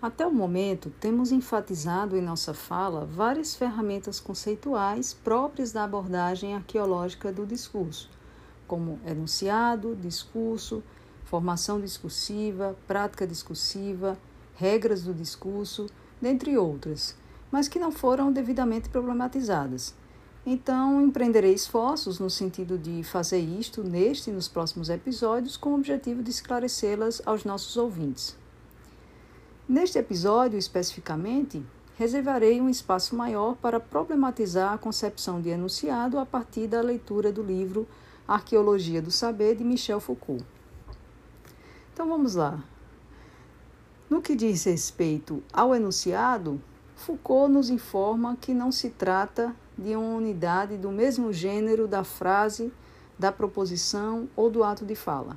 Até o momento, temos enfatizado em nossa fala várias ferramentas conceituais próprias da abordagem arqueológica do discurso, como enunciado, discurso, formação discursiva, prática discursiva, regras do discurso, dentre outras, mas que não foram devidamente problematizadas. Então, empreenderei esforços no sentido de fazer isto neste e nos próximos episódios com o objetivo de esclarecê-las aos nossos ouvintes. Neste episódio, especificamente, reservarei um espaço maior para problematizar a concepção de enunciado a partir da leitura do livro Arqueologia do Saber de Michel Foucault. Então vamos lá. No que diz respeito ao enunciado, Foucault nos informa que não se trata de uma unidade do mesmo gênero da frase, da proposição ou do ato de fala.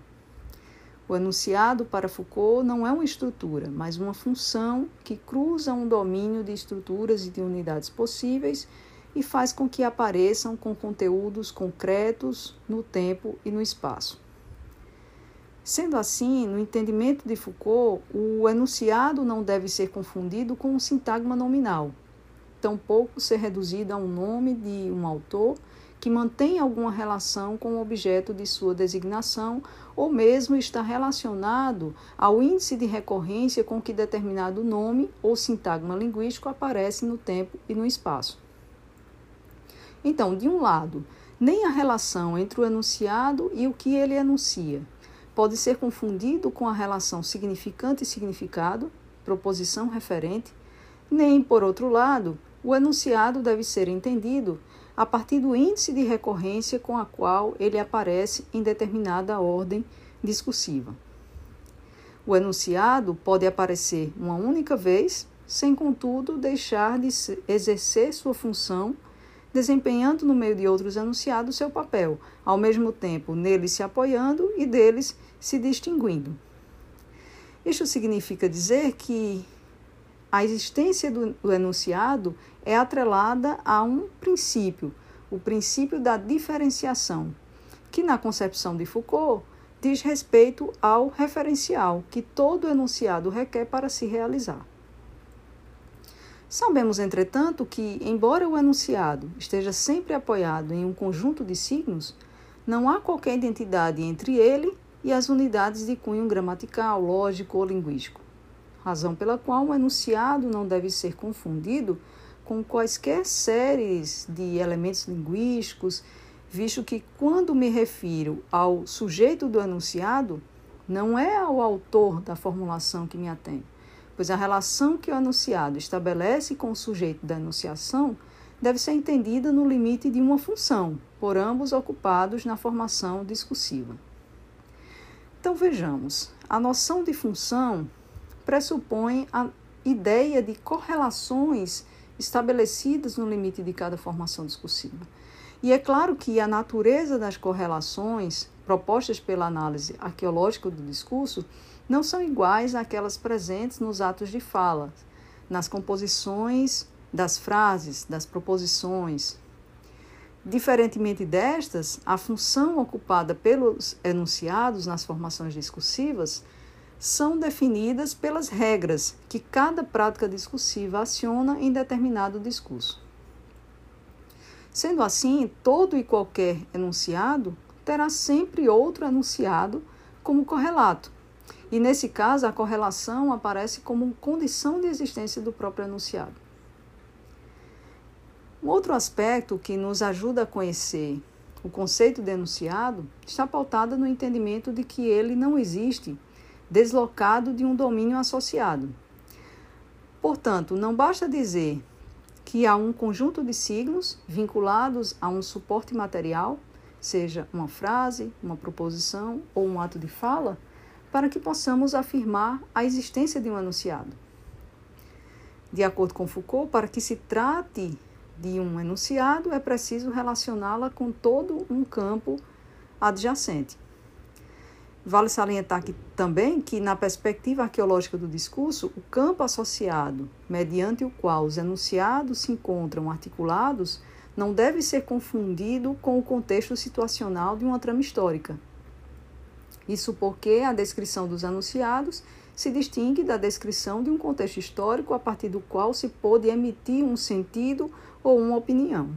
O enunciado para Foucault não é uma estrutura, mas uma função que cruza um domínio de estruturas e de unidades possíveis e faz com que apareçam com conteúdos concretos no tempo e no espaço. Sendo assim, no entendimento de Foucault, o enunciado não deve ser confundido com um sintagma nominal, tampouco ser reduzido a um nome de um autor que mantém alguma relação com o objeto de sua designação ou mesmo está relacionado ao índice de recorrência com que determinado nome ou sintagma linguístico aparece no tempo e no espaço. Então, de um lado, nem a relação entre o enunciado e o que ele enuncia pode ser confundido com a relação significante e significado, proposição referente, nem, por outro lado, o enunciado deve ser entendido a partir do índice de recorrência com a qual ele aparece em determinada ordem discursiva. O enunciado pode aparecer uma única vez, sem, contudo, deixar de exercer sua função, desempenhando no meio de outros enunciados seu papel, ao mesmo tempo neles se apoiando e deles se distinguindo. Isto significa dizer que a existência do, enunciado é atrelada a um princípio, o princípio da diferenciação, que na concepção de Foucault diz respeito ao referencial que todo enunciado requer para se realizar. Sabemos, entretanto, que, embora o enunciado esteja sempre apoiado em um conjunto de signos, não há qualquer identidade entre ele e as unidades de cunho gramatical, lógico ou linguístico razão pela qual o enunciado não deve ser confundido com quaisquer séries de elementos linguísticos, visto que quando me refiro ao sujeito do enunciado, não é ao autor da formulação que me atém, pois a relação que o enunciado estabelece com o sujeito da enunciação deve ser entendida no limite de uma função, por ambos ocupados na formação discursiva. Então vejamos, a noção de função pressupõe a ideia de correlações estabelecidas no limite de cada formação discursiva. E é claro que a natureza das correlações propostas pela análise arqueológica do discurso não são iguais àquelas presentes nos atos de fala, nas composições das frases, das proposições. Diferentemente destas, a função ocupada pelos enunciados nas formações discursivas são definidas pelas regras que cada prática discursiva aciona em determinado discurso. Sendo assim, todo e qualquer enunciado terá sempre outro enunciado como correlato. E nesse caso, a correlação aparece como condição de existência do próprio enunciado. Um outro aspecto que nos ajuda a conhecer o conceito de enunciado está pautado no entendimento de que ele não existe deslocado de um domínio associado. Portanto, não basta dizer que há um conjunto de signos vinculados a um suporte material, seja uma frase, uma proposição ou um ato de fala, para que possamos afirmar a existência de um enunciado. De acordo com Foucault, para que se trate de um enunciado, é preciso relacioná-la com todo um campo adjacente. Vale salientar que, também que, na perspectiva arqueológica do discurso, o campo associado, mediante o qual os enunciados se encontram articulados, não deve ser confundido com o contexto situacional de uma trama histórica. Isso porque a descrição dos enunciados se distingue da descrição de um contexto histórico a partir do qual se pôde emitir um sentido ou uma opinião.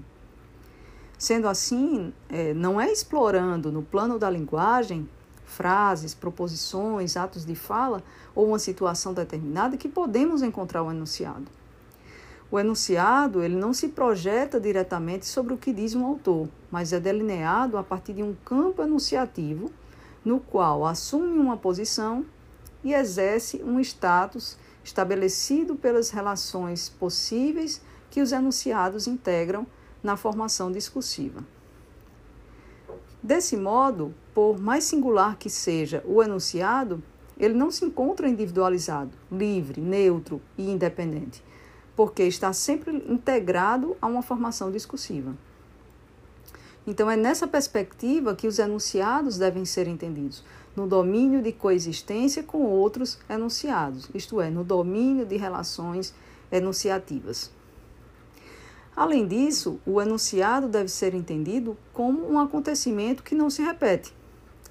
Sendo assim, é, não é explorando no plano da linguagem frases, proposições, atos de fala ou uma situação determinada que podemos encontrar o enunciado. O enunciado ele não se projeta diretamente sobre o que diz um autor, mas é delineado a partir de um campo enunciativo no qual assume uma posição e exerce um status estabelecido pelas relações possíveis que os enunciados integram na formação discursiva. Desse modo, por mais singular que seja o enunciado, ele não se encontra individualizado, livre, neutro e independente, porque está sempre integrado a uma formação discursiva. Então, é nessa perspectiva que os enunciados devem ser entendidos, no domínio de coexistência com outros enunciados, isto é, no domínio de relações enunciativas. Além disso, o enunciado deve ser entendido como um acontecimento que não se repete,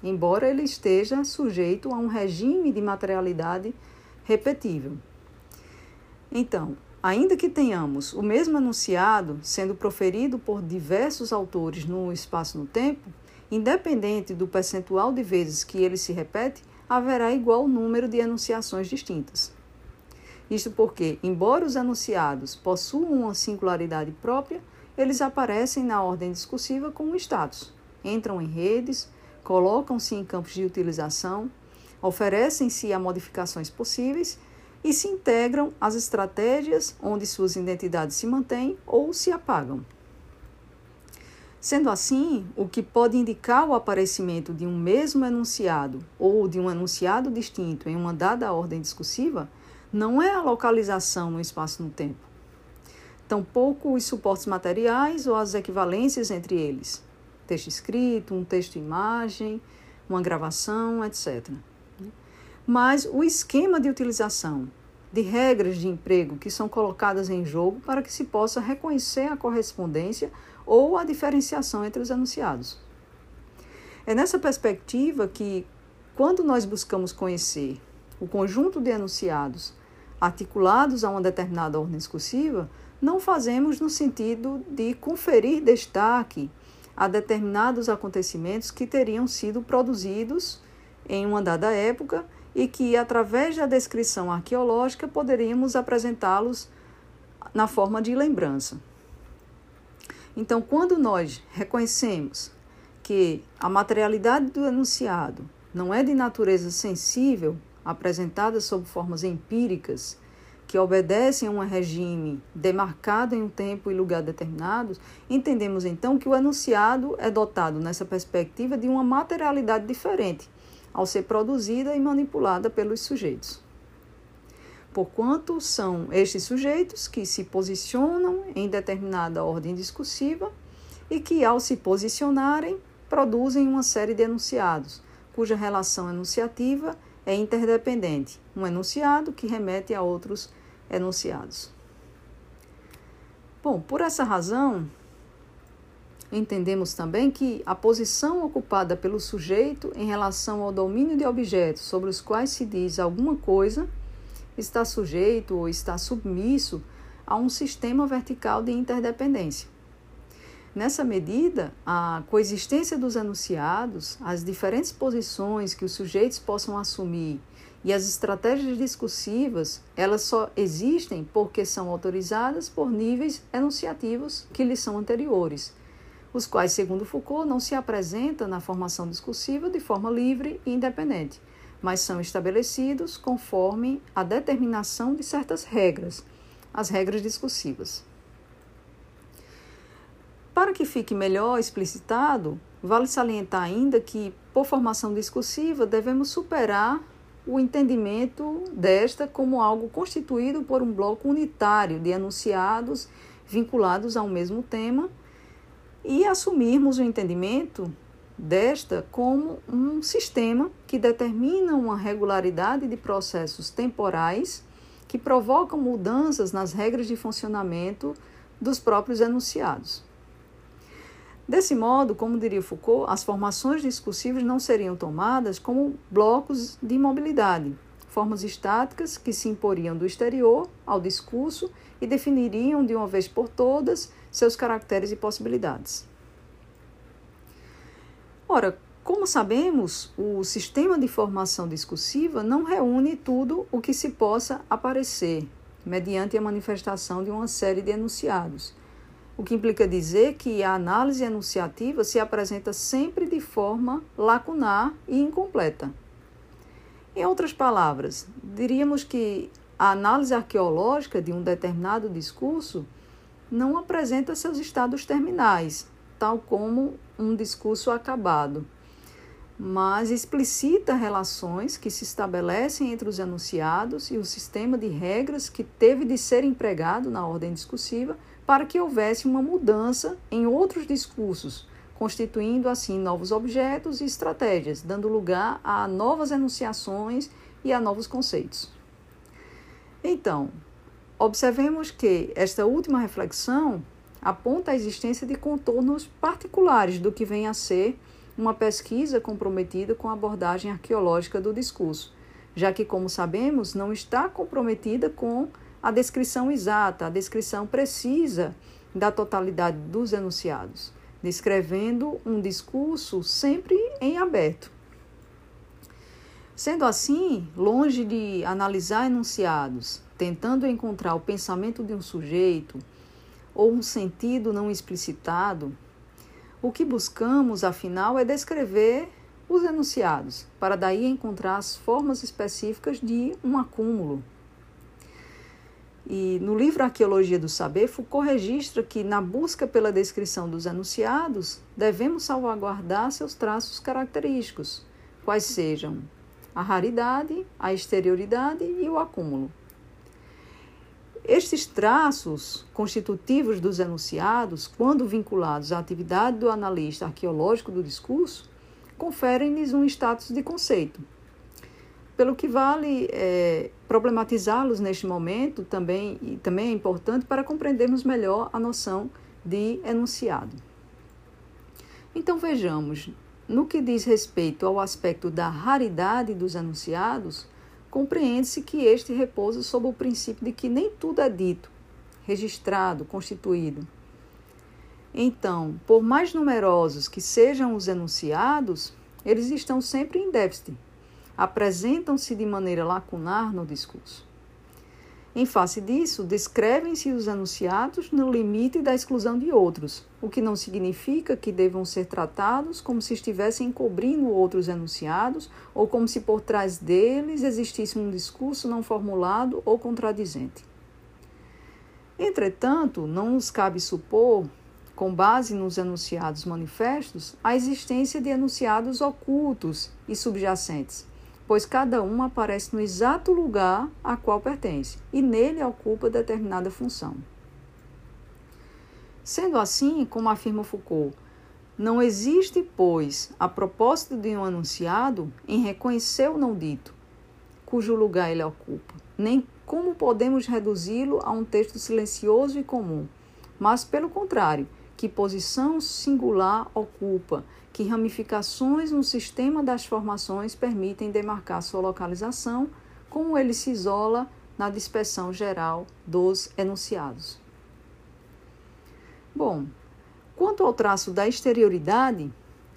embora ele esteja sujeito a um regime de materialidade repetível. Então, ainda que tenhamos o mesmo enunciado sendo proferido por diversos autores no espaço no tempo, independente do percentual de vezes que ele se repete, haverá igual número de enunciações distintas. Isto porque, embora os enunciados possuam uma singularidade própria, eles aparecem na ordem discursiva como status, entram em redes, colocam-se em campos de utilização, oferecem-se a modificações possíveis e se integram às estratégias onde suas identidades se mantêm ou se apagam. Sendo assim, o que pode indicar o aparecimento de um mesmo enunciado ou de um enunciado distinto em uma dada ordem discursiva não é a localização no espaço no tempo, tampouco os suportes materiais ou as equivalências entre eles, texto escrito, um texto-imagem, uma gravação, etc. Mas o esquema de utilização de regras de emprego que são colocadas em jogo para que se possa reconhecer a correspondência ou a diferenciação entre os enunciados. É nessa perspectiva que, quando nós buscamos conhecer o conjunto de enunciados articulados a uma determinada ordem discursiva, não fazemos no sentido de conferir destaque a determinados acontecimentos que teriam sido produzidos em uma dada época e que, através da descrição arqueológica, poderíamos apresentá-los na forma de lembrança. Então, quando nós reconhecemos que a materialidade do enunciado não é de natureza sensível, apresentadas sob formas empíricas que obedecem a um regime demarcado em um tempo e lugar determinados, entendemos então que o enunciado é dotado nessa perspectiva de uma materialidade diferente ao ser produzida e manipulada pelos sujeitos. Porquanto são estes sujeitos que se posicionam em determinada ordem discursiva e que, ao se posicionarem, produzem uma série de enunciados, cuja relação enunciativa é interdependente, um enunciado que remete a outros enunciados. Bom, por essa razão, entendemos também que a posição ocupada pelo sujeito em relação ao domínio de objetos sobre os quais se diz alguma coisa está sujeito ou está submisso a um sistema vertical de interdependência. Nessa medida, a coexistência dos enunciados, as diferentes posições que os sujeitos possam assumir e as estratégias discursivas, elas só existem porque são autorizadas por níveis enunciativos que lhes são anteriores, os quais, segundo Foucault, não se apresentam na formação discursiva de forma livre e independente, mas são estabelecidos conforme a determinação de certas regras, as regras discursivas. Para que fique melhor explicitado, vale salientar ainda que, por formação discursiva, devemos superar o entendimento desta como algo constituído por um bloco unitário de enunciados vinculados a um mesmo tema e assumirmos o entendimento desta como um sistema que determina uma regularidade de processos temporais que provocam mudanças nas regras de funcionamento dos próprios enunciados. Desse modo, como diria Foucault, as formações discursivas não seriam tomadas como blocos de imobilidade, formas estáticas que se imporiam do exterior ao discurso e definiriam de uma vez por todas seus caracteres e possibilidades. Ora, como sabemos, o sistema de formação discursiva não reúne tudo o que se possa aparecer mediante a manifestação de uma série de enunciados, o que implica dizer que a análise enunciativa se apresenta sempre de forma lacunar e incompleta. Em outras palavras, diríamos que a análise arqueológica de um determinado discurso não apresenta seus estados terminais, tal como um discurso acabado, mas explicita relações que se estabelecem entre os enunciados e o sistema de regras que teve de ser empregado na ordem discursiva para que houvesse uma mudança em outros discursos, constituindo assim novos objetos e estratégias, dando lugar a novas enunciações e a novos conceitos. Então, observemos que esta última reflexão aponta a existência de contornos particulares do que vem a ser uma pesquisa comprometida com a abordagem arqueológica do discurso, já que, como sabemos, não está comprometida com a descrição exata, a descrição precisa da totalidade dos enunciados, descrevendo um discurso sempre em aberto. Sendo assim, longe de analisar enunciados, tentando encontrar o pensamento de um sujeito ou um sentido não explicitado, o que buscamos, afinal, é descrever os enunciados, para daí encontrar as formas específicas de um acúmulo, e no livro Arqueologia do Saber, Foucault registra que, na busca pela descrição dos enunciados, devemos salvaguardar seus traços característicos, quais sejam a raridade, a exterioridade e o acúmulo. Estes traços constitutivos dos enunciados, quando vinculados à atividade do analista arqueológico do discurso, conferem-lhes um status de conceito, pelo que vale é, problematizá-los neste momento também, e também é importante para compreendermos melhor a noção de enunciado. Então vejamos, no que diz respeito ao aspecto da raridade dos enunciados, compreende-se que este repousa sob o princípio de que nem tudo é dito, registrado, constituído. Então, por mais numerosos que sejam os enunciados, eles estão sempre em déficit, apresentam-se de maneira lacunar no discurso. Em face disso, descrevem-se os anunciados no limite da exclusão de outros, o que não significa que devam ser tratados como se estivessem encobrindo outros enunciados ou como se por trás deles existisse um discurso não formulado ou contradizente. Entretanto, não nos cabe supor, com base nos enunciados manifestos, a existência de enunciados ocultos e subjacentes, pois cada um aparece no exato lugar a qual pertence e nele ocupa determinada função. Sendo assim, como afirma Foucault, não existe, pois, a propósito de um anunciado em reconhecer o não dito, cujo lugar ele ocupa, nem como podemos reduzi-lo a um texto silencioso e comum, mas, pelo contrário, que posição singular ocupa que ramificações no sistema das formações permitem demarcar sua localização, como ele se isola na dispersão geral dos enunciados. Bom, quanto ao traço da exterioridade,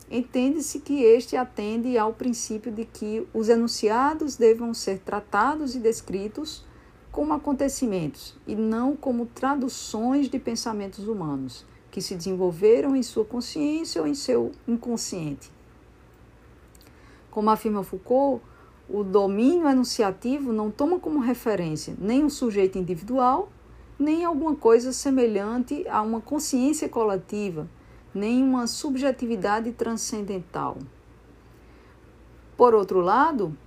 entende-se que este atende ao princípio de que os enunciados devam ser tratados e descritos como acontecimentos e não como traduções de pensamentos humanos que se desenvolveram em sua consciência ou em seu inconsciente. Como afirma Foucault, o domínio enunciativo não toma como referência nem um sujeito individual, nem alguma coisa semelhante a uma consciência coletiva, nem uma subjetividade transcendental. Por outro lado,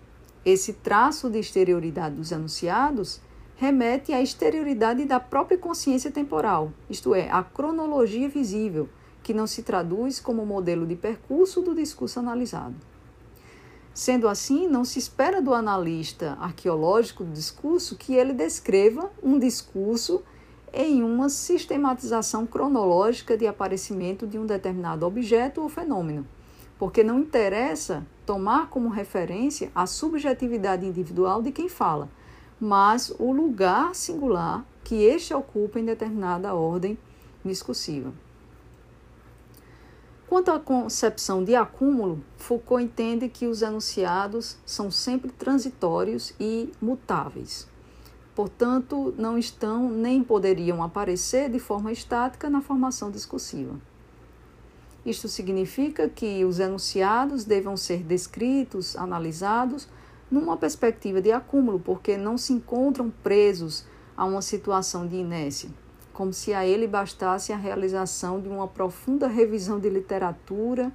esse traço de exterioridade dos enunciados remete à exterioridade da própria consciência temporal, isto é, à cronologia visível, que não se traduz como modelo de percurso do discurso analisado. Sendo assim, não se espera do analista arqueológico do discurso que ele descreva um discurso em uma sistematização cronológica de aparecimento de um determinado objeto ou fenômeno, porque não interessa tomar como referência a subjetividade individual de quem fala, mas o lugar singular que este ocupa em determinada ordem discursiva. Quanto à concepção de acúmulo, Foucault entende que os enunciados são sempre transitórios e mutáveis. Portanto, não estão nem poderiam aparecer de forma estática na formação discursiva. Isto significa que os enunciados devam ser descritos, analisados, numa perspectiva de acúmulo, porque não se encontram presos a uma situação de inércia, como se a ele bastasse a realização de uma profunda revisão de literatura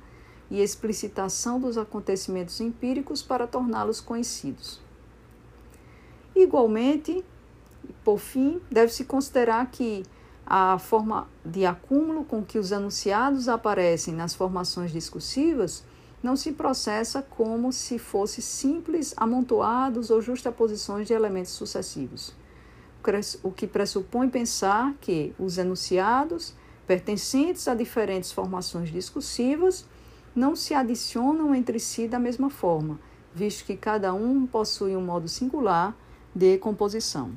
e explicitação dos acontecimentos empíricos para torná-los conhecidos. Igualmente, por fim, deve-se considerar que a forma de acúmulo com que os enunciados aparecem nas formações discursivas não se processa como se fosse simples amontoados ou justaposições de elementos sucessivos, o que pressupõe pensar que os enunciados, pertencentes a diferentes formações discursivas, não se adicionam entre si da mesma forma, visto que cada um possui um modo singular de composição.